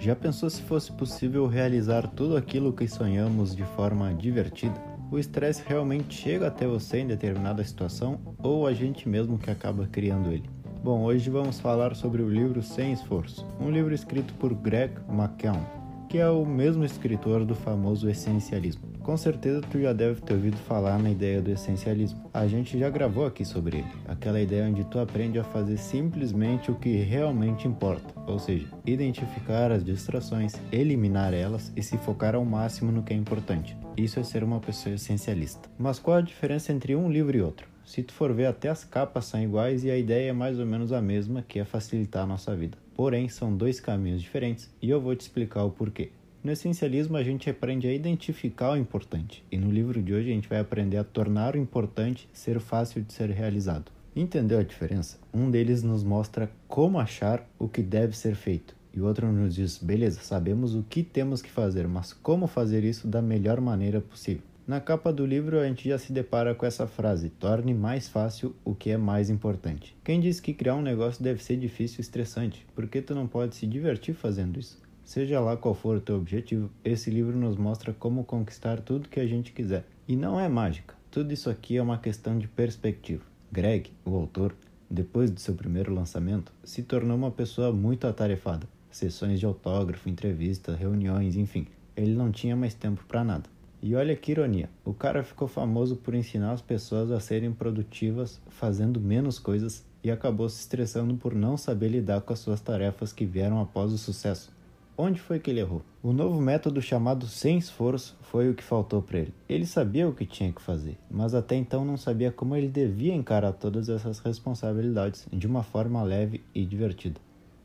Já pensou se fosse possível realizar tudo aquilo que sonhamos de forma divertida? O estresse realmente chega até você em determinada situação ou a gente mesmo que acaba criando ele? Bom, hoje vamos falar sobre o livro Sem Esforço, um livro escrito por Greg McKeown, que é o mesmo escritor do famoso Essencialismo. Com certeza tu já deve ter ouvido falar na ideia do essencialismo. A gente já gravou aqui sobre ele. Aquela ideia onde tu aprende a fazer simplesmente o que realmente importa, ou seja, identificar as distrações, eliminar elas e se focar ao máximo no que é importante. Isso é ser uma pessoa essencialista. Mas qual a diferença entre um livro e outro? Se tu for ver, até as capas são iguais e a ideia é mais ou menos a mesma, que é facilitar a nossa vida. Porém, são dois caminhos diferentes e eu vou te explicar o porquê. No essencialismo, a gente aprende a identificar o importante, e no livro de hoje a gente vai aprender a tornar o importante ser fácil de ser realizado. Entendeu a diferença? Um deles nos mostra como achar o que deve ser feito, e o outro nos diz: beleza, sabemos o que temos que fazer, mas como fazer isso da melhor maneira possível. Na capa do livro a gente já se depara com essa frase: torne mais fácil o que é mais importante. Quem diz que criar um negócio deve ser difícil e estressante? Porque tu não pode se divertir fazendo isso? Seja lá qual for o teu objetivo, esse livro nos mostra como conquistar tudo que a gente quiser. E não é mágica, tudo isso aqui é uma questão de perspectiva. Greg, o autor, depois de seu primeiro lançamento, se tornou uma pessoa muito atarefada. Sessões de autógrafo, entrevistas, reuniões, enfim, ele não tinha mais tempo para nada. E olha que ironia, o cara ficou famoso por ensinar as pessoas a serem produtivas fazendo menos coisas e acabou se estressando por não saber lidar com as suas tarefas que vieram após o sucesso. Onde foi que ele errou? O novo método chamado sem esforço foi o que faltou para ele. Ele sabia o que tinha que fazer, mas até então não sabia como ele devia encarar todas essas responsabilidades de uma forma leve e divertida.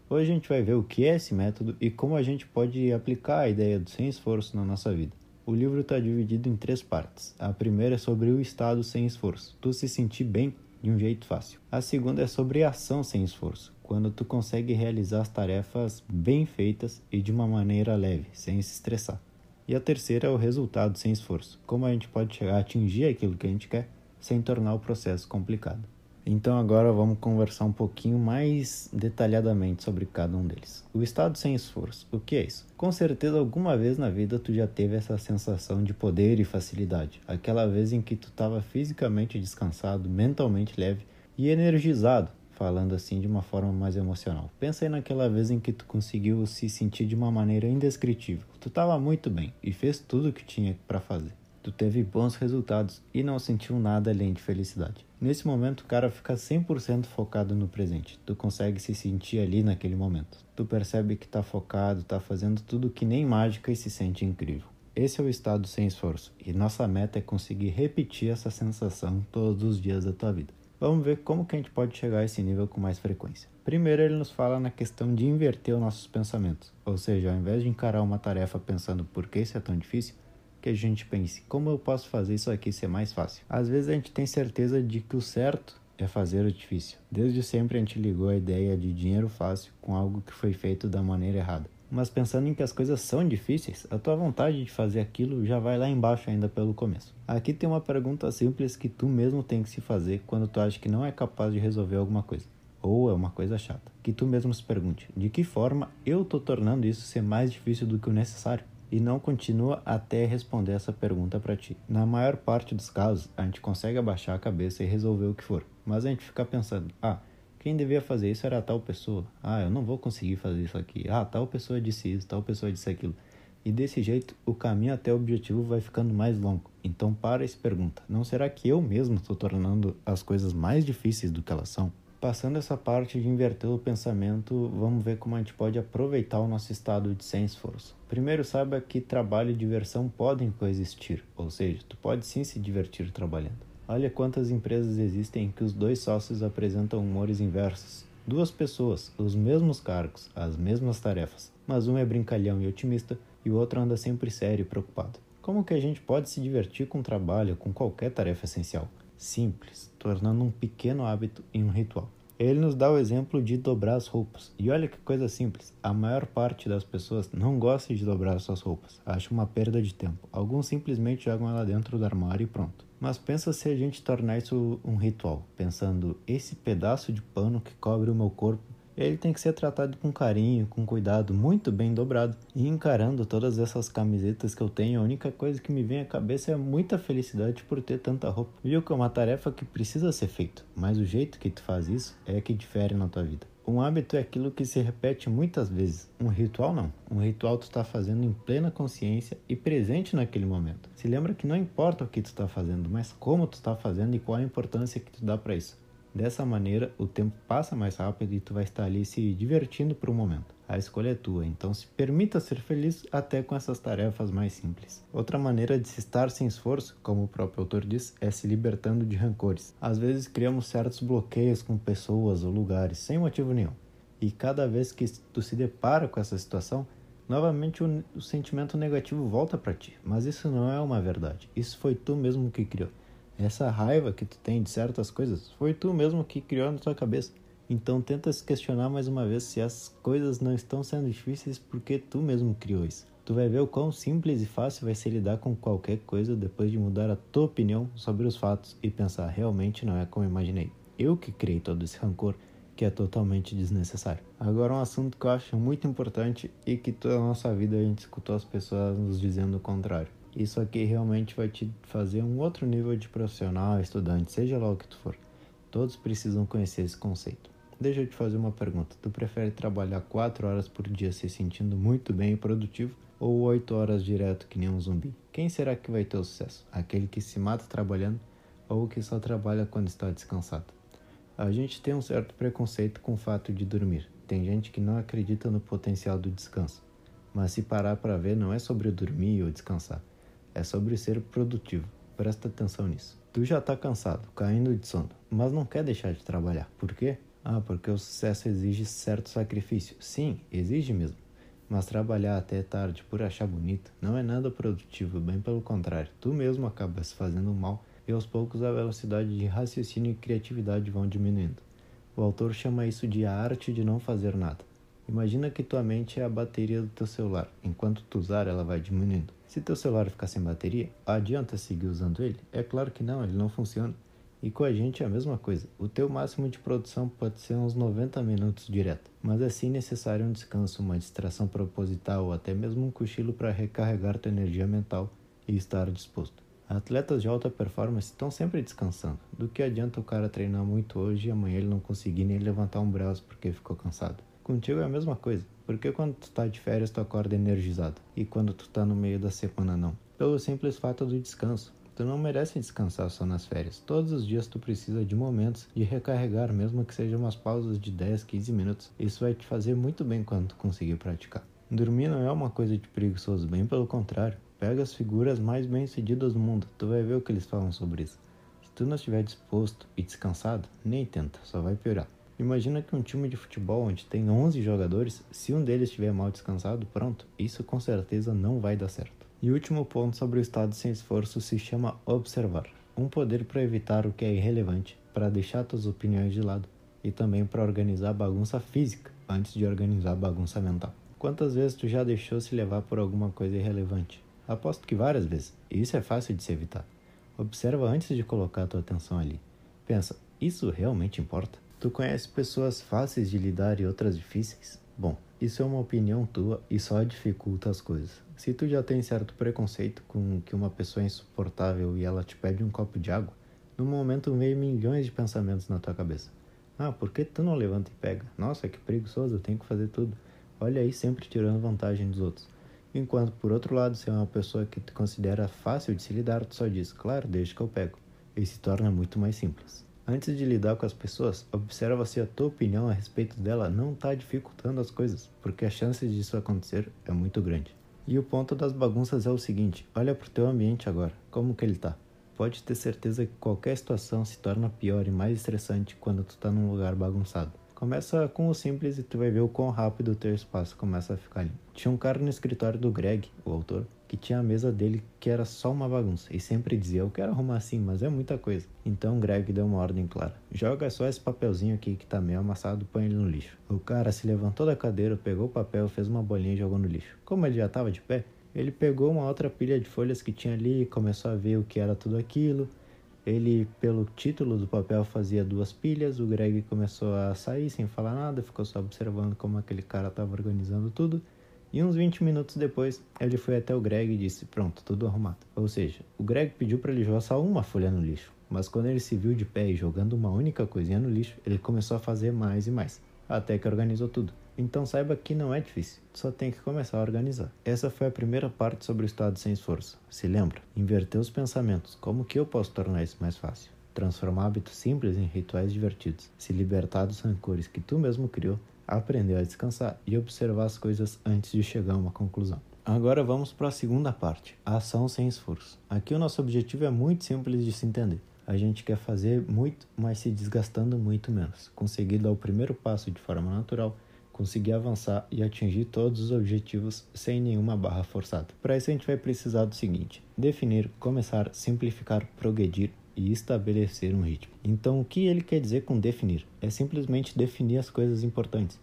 Hoje a gente vai ver o que é esse método e como a gente pode aplicar a ideia do sem esforço na nossa vida. O livro está dividido em três partes. A primeira é sobre o estado sem esforço, tu se sentir bem de um jeito fácil. A segunda é sobre ação sem esforço, quando tu consegue realizar as tarefas bem feitas e de uma maneira leve, sem se estressar. E a terceira é o resultado sem esforço, como a gente pode chegar a atingir aquilo que a gente quer sem tornar o processo complicado. Então agora vamos conversar um pouquinho mais detalhadamente sobre cada um deles. O estado sem esforço, o que é isso? Com certeza alguma vez na vida tu já teve essa sensação de poder e facilidade, aquela vez em que tu estava fisicamente descansado, mentalmente leve e energizado, falando assim de uma forma mais emocional. Pensa aí naquela vez em que tu conseguiu se sentir de uma maneira indescritível. Tu estava muito bem e fez tudo o que tinha para fazer. Tu teve bons resultados e não sentiu nada além de felicidade. Nesse momento, o cara fica 100% focado no presente. Tu consegue se sentir ali naquele momento. Tu percebe que está focado, está fazendo tudo que nem mágica e se sente incrível. Esse é o estado sem esforço e nossa meta é conseguir repetir essa sensação todos os dias da tua vida. Vamos ver como que a gente pode chegar a esse nível com mais frequência. Primeiro, ele nos fala na questão de inverter os nossos pensamentos, ou seja, ao invés de encarar uma tarefa pensando por que isso é tão difícil, que a gente pense como eu posso fazer isso aqui ser mais fácil. Às vezes a gente tem certeza de que o certo é fazer o difícil. Desde sempre a gente ligou a ideia de dinheiro fácil com algo que foi feito da maneira errada. Mas pensando em que as coisas são difíceis, a tua vontade de fazer aquilo já vai lá embaixo ainda pelo começo. Aqui tem uma pergunta simples que tu mesmo tem que se fazer quando tu acha que não é capaz de resolver alguma coisa. Ou é uma coisa chata. Que tu mesmo se pergunte: de que forma eu tô tornando isso ser mais difícil do que o necessário? E não continua até responder essa pergunta para ti. Na maior parte dos casos, a gente consegue abaixar a cabeça e resolver o que for, mas a gente fica pensando: ah, quem devia fazer isso era tal pessoa. Ah, eu não vou conseguir fazer isso aqui. Ah, tal pessoa disse isso, tal pessoa disse aquilo. E desse jeito, o caminho até o objetivo vai ficando mais longo. Então para e se pergunta: não será que eu mesmo estou tornando as coisas mais difíceis do que elas são? Passando essa parte de inverter o pensamento, vamos ver como a gente pode aproveitar o nosso estado de sem esforço. Primeiro, saiba que trabalho e diversão podem coexistir, ou seja, tu pode sim se divertir trabalhando. Olha quantas empresas existem em que os dois sócios apresentam humores inversos. Duas pessoas, os mesmos cargos, as mesmas tarefas, mas um é brincalhão e otimista e o outro anda sempre sério e preocupado. Como que a gente pode se divertir com trabalho, com qualquer tarefa essencial? Simples, tornando um pequeno hábito em um ritual. Ele nos dá o exemplo de dobrar as roupas. E olha que coisa simples: a maior parte das pessoas não gosta de dobrar suas roupas, acha uma perda de tempo. Alguns simplesmente jogam ela dentro do armário e pronto. Mas pensa se a gente tornar isso um ritual, pensando esse pedaço de pano que cobre o meu corpo ele tem que ser tratado com carinho, com cuidado, muito bem dobrado. E encarando todas essas camisetas que eu tenho, a única coisa que me vem à cabeça é muita felicidade por ter tanta roupa. Viu que é uma tarefa que precisa ser feita, mas o jeito que tu faz isso é que difere na tua vida. Um hábito é aquilo que se repete muitas vezes. Um ritual não. Um ritual tu está fazendo em plena consciência e presente naquele momento. Se lembra que não importa o que tu está fazendo, mas como tu está fazendo e qual a importância que tu dá para isso. Dessa maneira, o tempo passa mais rápido e tu vai estar ali se divertindo por um momento. A escolha é tua, então se permita ser feliz até com essas tarefas mais simples. Outra maneira de se estar sem esforço, como o próprio autor diz, é se libertando de rancores. Às vezes criamos certos bloqueios com pessoas ou lugares sem motivo nenhum. E cada vez que tu se depara com essa situação, novamente o, o sentimento negativo volta para ti. Mas isso não é uma verdade. Isso foi tu mesmo que criou. Essa raiva que tu tem de certas coisas foi tu mesmo que criou na tua cabeça. Então tenta se questionar mais uma vez se as coisas não estão sendo difíceis porque tu mesmo criou isso. Tu vai ver o quão simples e fácil vai ser lidar com qualquer coisa depois de mudar a tua opinião sobre os fatos e pensar realmente não é como imaginei. Eu que criei todo esse rancor que é totalmente desnecessário. Agora um assunto que eu acho muito importante e que toda a nossa vida a gente escutou as pessoas nos dizendo o contrário. Isso aqui realmente vai te fazer um outro nível de profissional, estudante, seja lá o que tu for. Todos precisam conhecer esse conceito. Deixa eu te fazer uma pergunta. Tu prefere trabalhar 4 horas por dia se sentindo muito bem e produtivo ou 8 horas direto que nem um zumbi? Quem será que vai ter o sucesso? Aquele que se mata trabalhando ou que só trabalha quando está descansado? A gente tem um certo preconceito com o fato de dormir. Tem gente que não acredita no potencial do descanso. Mas se parar para ver, não é sobre dormir ou descansar é sobre ser produtivo. Presta atenção nisso. Tu já está cansado, caindo de sono, mas não quer deixar de trabalhar. Por quê? Ah, porque o sucesso exige certo sacrifício. Sim, exige mesmo. Mas trabalhar até tarde por achar bonito não é nada produtivo, bem pelo contrário. Tu mesmo acaba se fazendo mal e aos poucos a velocidade de raciocínio e criatividade vão diminuindo. O autor chama isso de a arte de não fazer nada. Imagina que tua mente é a bateria do teu celular. Enquanto tu usar, ela vai diminuindo. Se teu celular ficar sem bateria, adianta seguir usando ele? É claro que não, ele não funciona. E com a gente é a mesma coisa. O teu máximo de produção pode ser uns 90 minutos direto, mas é sim necessário um descanso, uma distração proposital ou até mesmo um cochilo para recarregar tua energia mental e estar disposto. Atletas de alta performance estão sempre descansando. Do que adianta o cara treinar muito hoje e amanhã ele não conseguir nem levantar um braço porque ficou cansado? Contigo é a mesma coisa. Porque quando tu tá de férias tu acorda energizado e quando tu tá no meio da semana não. Pelo simples fato do descanso. Tu não merece descansar só nas férias. Todos os dias tu precisa de momentos de recarregar, mesmo que sejam umas pausas de 10, 15 minutos. Isso vai te fazer muito bem quando tu conseguir praticar. Dormir não é uma coisa de preguiçoso, bem pelo contrário. Pega as figuras mais bem-sucedidas do mundo, tu vai ver o que eles falam sobre isso. Se tu não estiver disposto e descansado, nem tenta, só vai piorar. Imagina que um time de futebol onde tem 11 jogadores, se um deles estiver mal descansado, pronto, isso com certeza não vai dar certo. E o último ponto sobre o estado sem esforço se chama observar. Um poder para evitar o que é irrelevante, para deixar suas opiniões de lado e também para organizar bagunça física antes de organizar bagunça mental. Quantas vezes tu já deixou se levar por alguma coisa irrelevante? Aposto que várias vezes. E isso é fácil de se evitar. Observa antes de colocar tua atenção ali. Pensa, isso realmente importa? Tu conhece pessoas fáceis de lidar e outras difíceis? Bom, isso é uma opinião tua e só dificulta as coisas. Se tu já tem certo preconceito com que uma pessoa é insuportável e ela te pede um copo de água, no momento vem milhões de pensamentos na tua cabeça. Ah, por que tu não levanta e pega? Nossa, que preguiçoso, eu tenho que fazer tudo. Olha aí, sempre tirando vantagem dos outros. Enquanto, por outro lado, se é uma pessoa que tu considera fácil de se lidar, tu só diz, claro, deixa que eu pego. E se torna muito mais simples. Antes de lidar com as pessoas, observa se a tua opinião a respeito dela não está dificultando as coisas, porque a chance disso acontecer é muito grande. E o ponto das bagunças é o seguinte: olha para o teu ambiente agora, como que ele está. Pode ter certeza que qualquer situação se torna pior e mais estressante quando tu está num lugar bagunçado. Começa com o simples e tu vai ver o quão rápido o teu espaço começa a ficar limpo. Tinha um cara no escritório do Greg, o autor, que tinha a mesa dele que era só uma bagunça e sempre dizia: Eu quero arrumar assim, mas é muita coisa. Então Greg deu uma ordem clara: Joga só esse papelzinho aqui que tá meio amassado, põe ele no lixo. O cara se levantou da cadeira, pegou o papel, fez uma bolinha e jogou no lixo. Como ele já estava de pé, ele pegou uma outra pilha de folhas que tinha ali, começou a ver o que era tudo aquilo Ele, pelo título do papel, fazia duas pilhas. O Greg começou a sair sem falar nada, ficou só observando como aquele cara estava organizando tudo. E uns 20 minutos depois, ele foi até o Greg e disse: Pronto, tudo arrumado. Ou seja, o Greg pediu para ele jogar só uma folha no lixo, mas quando ele se viu de pé e jogando uma única coisinha no lixo, ele começou a fazer mais e mais, até que organizou tudo. Então saiba que não é difícil, só tem que começar a organizar. Essa foi a primeira parte sobre o estado sem esforço. Se lembra? Inverter os pensamentos. Como que eu posso tornar isso mais fácil? Transformar hábitos simples em rituais divertidos. Se libertar dos rancores que tu mesmo criou. Aprender a descansar e observar as coisas antes de chegar a uma conclusão. Agora vamos para a segunda parte, a ação sem esforço. Aqui o nosso objetivo é muito simples de se entender. A gente quer fazer muito, mas se desgastando muito menos. Conseguir dar o primeiro passo de forma natural conseguir avançar e atingir todos os objetivos sem nenhuma barra forçada. Para isso a gente vai precisar do seguinte: definir, começar, simplificar, progredir e estabelecer um ritmo. Então, o que ele quer dizer com definir? É simplesmente definir as coisas importantes.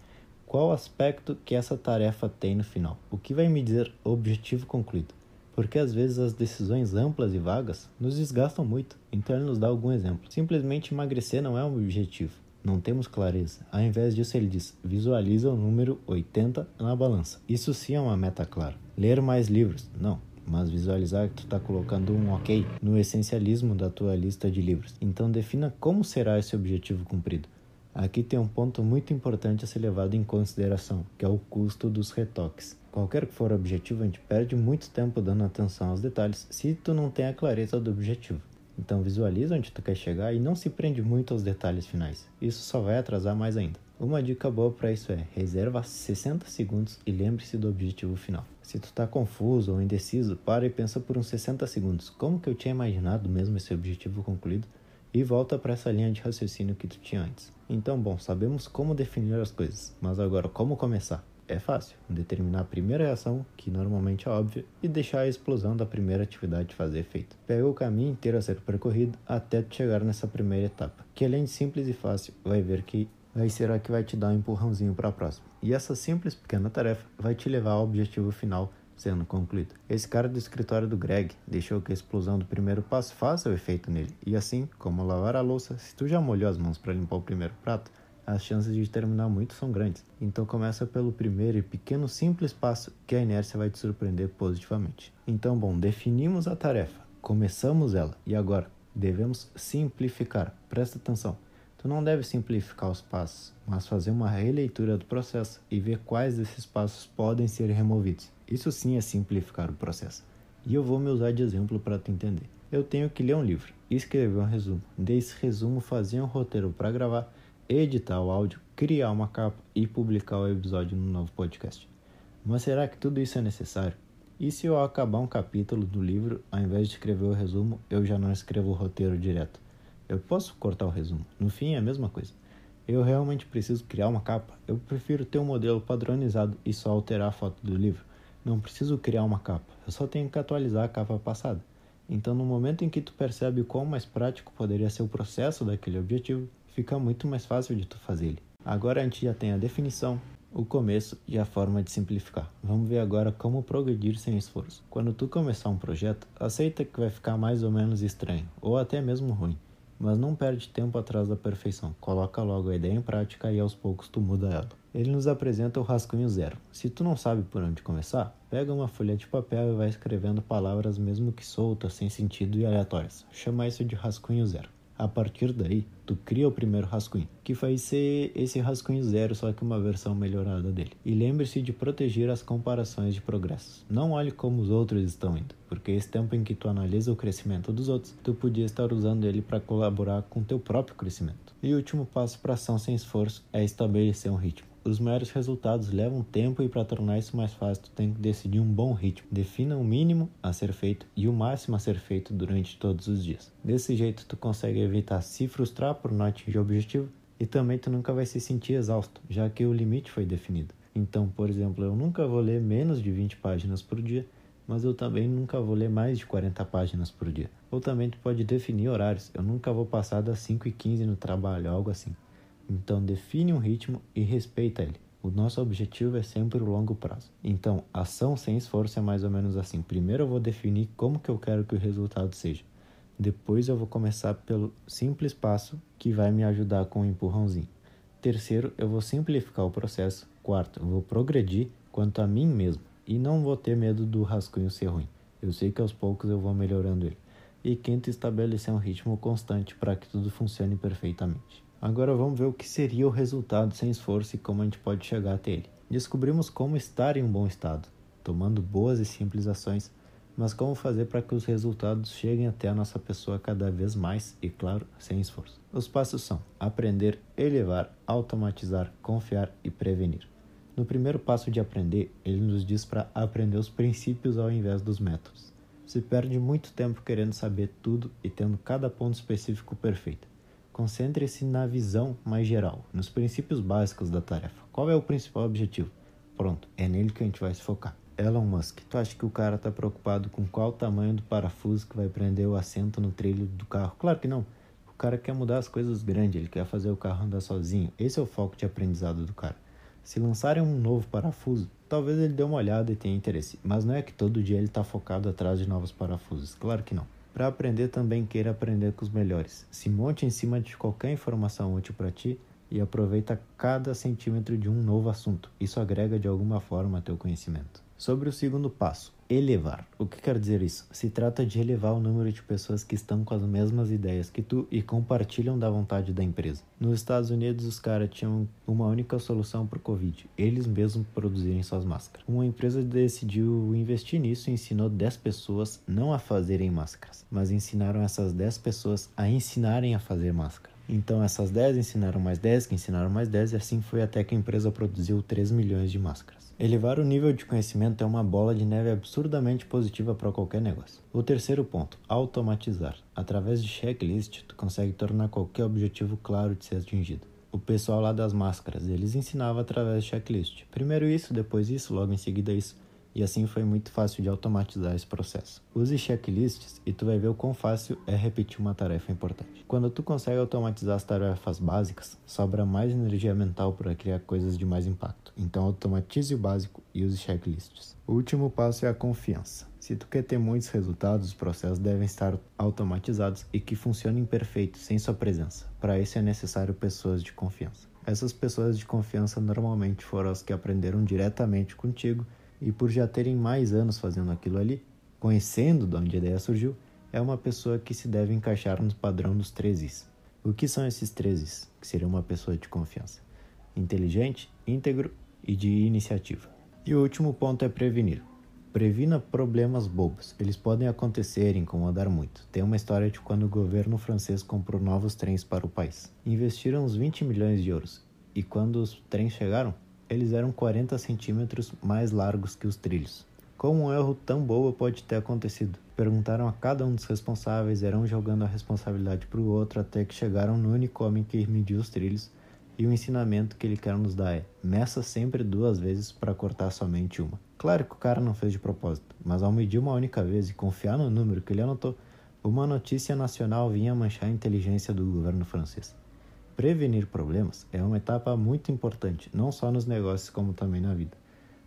Qual aspecto que essa tarefa tem no final? O que vai me dizer objetivo concluído? Porque às vezes as decisões amplas e vagas nos desgastam muito. Então ele nos dá algum exemplo. Simplesmente emagrecer não é um objetivo não temos clareza. Ao invés disso, ele diz: visualiza o número 80 na balança. Isso sim é uma meta clara. Ler mais livros? Não. Mas visualizar que tu está colocando um ok no essencialismo da tua lista de livros. Então defina como será esse objetivo cumprido. Aqui tem um ponto muito importante a ser levado em consideração, que é o custo dos retoques. Qualquer que for o objetivo, a gente perde muito tempo dando atenção aos detalhes se tu não tem a clareza do objetivo. Então visualiza onde tu quer chegar e não se prende muito aos detalhes finais. Isso só vai atrasar mais ainda. Uma dica boa para isso é: reserva 60 segundos e lembre-se do objetivo final. Se tu está confuso ou indeciso, para e pensa por uns 60 segundos. Como que eu tinha imaginado mesmo esse objetivo concluído? E volta para essa linha de raciocínio que tu tinha antes. Então, bom, sabemos como definir as coisas, mas agora como começar? É fácil, determinar a primeira reação, que normalmente é óbvia, e deixar a explosão da primeira atividade fazer efeito. Pega o caminho inteiro a ser percorrido até chegar nessa primeira etapa, que além de simples e fácil, vai ver que vai ser a que vai te dar um empurrãozinho para a próxima. E essa simples pequena tarefa vai te levar ao objetivo final sendo concluído. Esse cara do escritório do Greg deixou que a explosão do primeiro passo faça o efeito nele. E assim, como lavar a louça, se tu já molhou as mãos para limpar o primeiro prato, as chances de terminar muito são grandes. Então começa pelo primeiro e pequeno simples passo que a inércia vai te surpreender positivamente. Então, bom, definimos a tarefa, começamos ela e agora devemos simplificar. Presta atenção. Tu não deve simplificar os passos, mas fazer uma releitura do processo e ver quais desses passos podem ser removidos. Isso sim é simplificar o processo. E eu vou me usar de exemplo para tu entender. Eu tenho que ler um livro, escrever um resumo, desse resumo fazer um roteiro para gravar editar o áudio, criar uma capa e publicar o episódio no novo podcast. Mas será que tudo isso é necessário? E se eu acabar um capítulo do livro, ao invés de escrever o resumo, eu já não escrevo o roteiro direto? Eu posso cortar o resumo, no fim é a mesma coisa. Eu realmente preciso criar uma capa? Eu prefiro ter um modelo padronizado e só alterar a foto do livro. Não preciso criar uma capa, eu só tenho que atualizar a capa passada. Então, no momento em que tu percebe quão mais prático poderia ser o processo daquele objetivo, fica muito mais fácil de tu fazer ele. Agora a gente já tem a definição, o começo e a forma de simplificar. Vamos ver agora como progredir sem esforço. Quando tu começar um projeto, aceita que vai ficar mais ou menos estranho, ou até mesmo ruim, mas não perde tempo atrás da perfeição. Coloca logo a ideia em prática e aos poucos tu muda ela. Ele nos apresenta o rascunho zero. Se tu não sabe por onde começar, pega uma folha de papel e vai escrevendo palavras mesmo que soltas, sem sentido e aleatórias. Chama isso de rascunho zero. A partir daí, tu cria o primeiro rascunho, que vai ser esse rascunho zero, só que uma versão melhorada dele. E lembre-se de proteger as comparações de progressos. Não olhe como os outros estão indo, porque esse tempo em que tu analisa o crescimento dos outros, tu podia estar usando ele para colaborar com teu próprio crescimento. E o último passo para ação sem esforço é estabelecer um ritmo. Os maiores resultados levam tempo e para tornar isso mais fácil, tu tem que decidir um bom ritmo. Defina o mínimo a ser feito e o máximo a ser feito durante todos os dias. Desse jeito tu consegue evitar se frustrar por não atingir o objetivo e também tu nunca vai se sentir exausto, já que o limite foi definido. Então, por exemplo, eu nunca vou ler menos de 20 páginas por dia, mas eu também nunca vou ler mais de 40 páginas por dia. Ou também tu pode definir horários, eu nunca vou passar das 5 e 15 no trabalho, algo assim. Então define um ritmo e respeita ele. O nosso objetivo é sempre o longo prazo. Então, ação sem esforço é mais ou menos assim. Primeiro eu vou definir como que eu quero que o resultado seja. Depois eu vou começar pelo simples passo que vai me ajudar com um empurrãozinho. Terceiro, eu vou simplificar o processo. Quarto, eu vou progredir quanto a mim mesmo e não vou ter medo do rascunho ser ruim. Eu sei que aos poucos eu vou melhorando ele. E quinto, estabelecer um ritmo constante para que tudo funcione perfeitamente. Agora vamos ver o que seria o resultado sem esforço e como a gente pode chegar até ele. Descobrimos como estar em um bom estado, tomando boas e simples ações, mas como fazer para que os resultados cheguem até a nossa pessoa cada vez mais e, claro, sem esforço. Os passos são aprender, elevar, automatizar, confiar e prevenir. No primeiro passo de aprender, ele nos diz para aprender os princípios ao invés dos métodos. Se perde muito tempo querendo saber tudo e tendo cada ponto específico perfeito. Concentre-se na visão mais geral, nos princípios básicos da tarefa. Qual é o principal objetivo? Pronto, é nele que a gente vai se focar. Elon Musk, tu acha que o cara tá preocupado com qual o tamanho do parafuso que vai prender o assento no trilho do carro? Claro que não. O cara quer mudar as coisas grandes, ele quer fazer o carro andar sozinho. Esse é o foco de aprendizado do cara. Se lançarem um novo parafuso, talvez ele dê uma olhada e tenha interesse, mas não é que todo dia ele está focado atrás de novos parafusos. Claro que não. Para aprender também queira aprender com os melhores. Se monte em cima de qualquer informação útil para ti e aproveita cada centímetro de um novo assunto. Isso agrega de alguma forma teu conhecimento. Sobre o segundo passo, elevar. O que quer dizer isso? Se trata de elevar o número de pessoas que estão com as mesmas ideias que tu e compartilham da vontade da empresa. Nos Estados Unidos, os caras tinham uma única solução para o Covid: eles mesmos produzirem suas máscaras. Uma empresa decidiu investir nisso e ensinou 10 pessoas não a fazerem máscaras, mas ensinaram essas 10 pessoas a ensinarem a fazer máscara. Então essas 10 ensinaram mais 10, que ensinaram mais 10 e assim foi até que a empresa produziu 3 milhões de máscaras. Elevar o nível de conhecimento é uma bola de neve absurdamente positiva para qualquer negócio. O terceiro ponto, automatizar. Através de checklist, tu consegue tornar qualquer objetivo claro de ser atingido. O pessoal lá das máscaras, eles ensinavam através de checklist. Primeiro isso, depois isso, logo em seguida isso e assim foi muito fácil de automatizar esse processo. Use checklists e tu vai ver o quão fácil é repetir uma tarefa importante. Quando tu consegue automatizar as tarefas básicas, sobra mais energia mental para criar coisas de mais impacto. Então automatize o básico e use checklists. O último passo é a confiança. Se tu quer ter muitos resultados, os processos devem estar automatizados e que funcionem perfeito sem sua presença. Para isso é necessário pessoas de confiança. Essas pessoas de confiança normalmente foram as que aprenderam diretamente contigo e por já terem mais anos fazendo aquilo ali, conhecendo de onde a ideia surgiu, é uma pessoa que se deve encaixar no padrão dos três Is. O que são esses três Is? Que seria uma pessoa de confiança. Inteligente, íntegro e de iniciativa. E o último ponto é prevenir. Previna problemas bobos. Eles podem acontecer e incomodar muito. Tem uma história de quando o governo francês comprou novos trens para o país. Investiram uns 20 milhões de euros. E quando os trens chegaram, eles eram 40 centímetros mais largos que os trilhos. Como um erro tão bobo pode ter acontecido? Perguntaram a cada um dos responsáveis, irão jogando a responsabilidade para o outro até que chegaram no único homem que mediu os trilhos e o ensinamento que ele quer nos dar é: meça sempre duas vezes para cortar somente uma. Claro que o cara não fez de propósito, mas ao medir uma única vez e confiar no número que ele anotou, uma notícia nacional vinha manchar a inteligência do governo francês. Prevenir problemas é uma etapa muito importante, não só nos negócios como também na vida.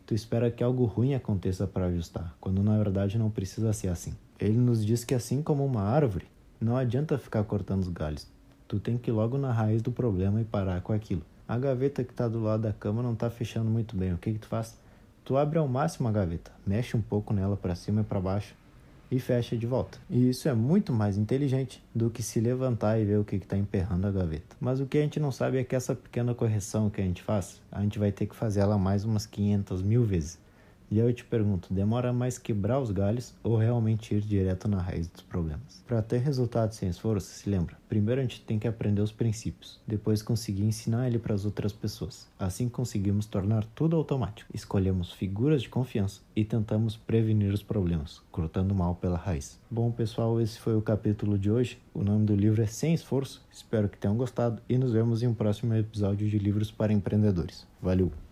Tu espera que algo ruim aconteça para ajustar, quando na verdade não precisa ser assim. Ele nos diz que assim como uma árvore, não adianta ficar cortando os galhos. Tu tem que ir logo na raiz do problema e parar com aquilo. A gaveta que está do lado da cama não está fechando muito bem. O que, que tu faz? Tu abre ao máximo a gaveta, mexe um pouco nela para cima e para baixo e fecha de volta. E isso é muito mais inteligente do que se levantar e ver o que está emperrando a gaveta. Mas o que a gente não sabe é que essa pequena correção que a gente faz, a gente vai ter que fazer ela mais umas 500 mil vezes. E eu te pergunto, demora mais quebrar os galhos ou realmente ir direto na raiz dos problemas? Para ter resultados sem esforço, se lembra, primeiro a gente tem que aprender os princípios, depois conseguir ensinar ele para as outras pessoas. Assim conseguimos tornar tudo automático. Escolhemos figuras de confiança e tentamos prevenir os problemas, cortando mal pela raiz. Bom, pessoal, esse foi o capítulo de hoje. O nome do livro é Sem Esforço. Espero que tenham gostado e nos vemos em um próximo episódio de Livros para Empreendedores. Valeu!